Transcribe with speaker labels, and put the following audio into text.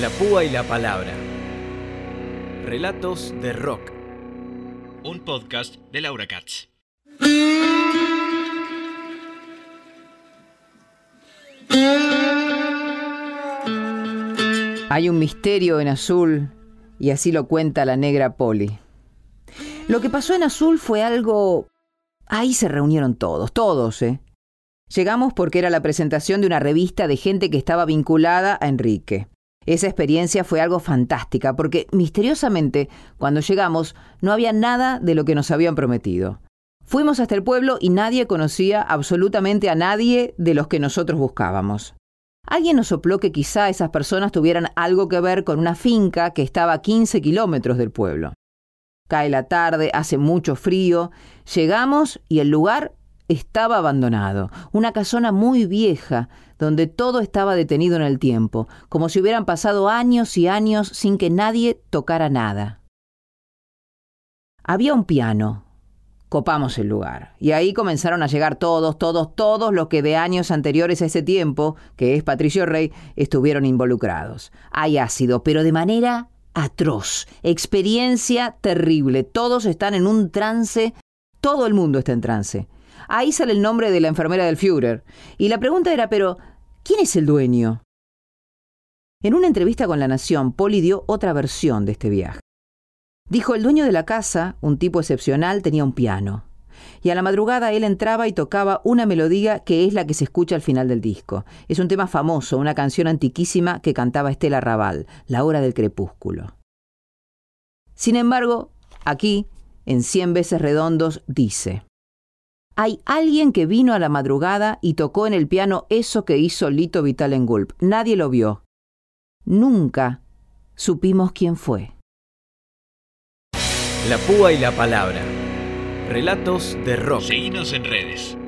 Speaker 1: La púa y la palabra. Relatos de rock.
Speaker 2: Un podcast de Laura Katz.
Speaker 3: Hay un misterio en azul y así lo cuenta la negra Polly. Lo que pasó en azul fue algo... Ahí se reunieron todos, todos, ¿eh? Llegamos porque era la presentación de una revista de gente que estaba vinculada a Enrique. Esa experiencia fue algo fantástica porque misteriosamente, cuando llegamos, no había nada de lo que nos habían prometido. Fuimos hasta el pueblo y nadie conocía absolutamente a nadie de los que nosotros buscábamos. Alguien nos sopló que quizá esas personas tuvieran algo que ver con una finca que estaba a 15 kilómetros del pueblo. Cae la tarde, hace mucho frío, llegamos y el lugar estaba abandonado, una casona muy vieja, donde todo estaba detenido en el tiempo, como si hubieran pasado años y años sin que nadie tocara nada. Había un piano. Copamos el lugar. Y ahí comenzaron a llegar todos, todos, todos los que de años anteriores a ese tiempo, que es Patricio Rey, estuvieron involucrados. Hay ácido, pero de manera atroz. Experiencia terrible. Todos están en un trance. Todo el mundo está en trance. Ahí sale el nombre de la enfermera del Führer. Y la pregunta era, pero, ¿quién es el dueño? En una entrevista con La Nación, Poli dio otra versión de este viaje. Dijo, el dueño de la casa, un tipo excepcional, tenía un piano. Y a la madrugada él entraba y tocaba una melodía que es la que se escucha al final del disco. Es un tema famoso, una canción antiquísima que cantaba Estela Raval, La hora del crepúsculo. Sin embargo, aquí, en Cien veces redondos, dice, hay alguien que vino a la madrugada y tocó en el piano eso que hizo Lito Vital en Gulp. Nadie lo vio. Nunca supimos quién fue.
Speaker 1: La púa y la palabra. Relatos de rock.
Speaker 2: Seguinos en redes.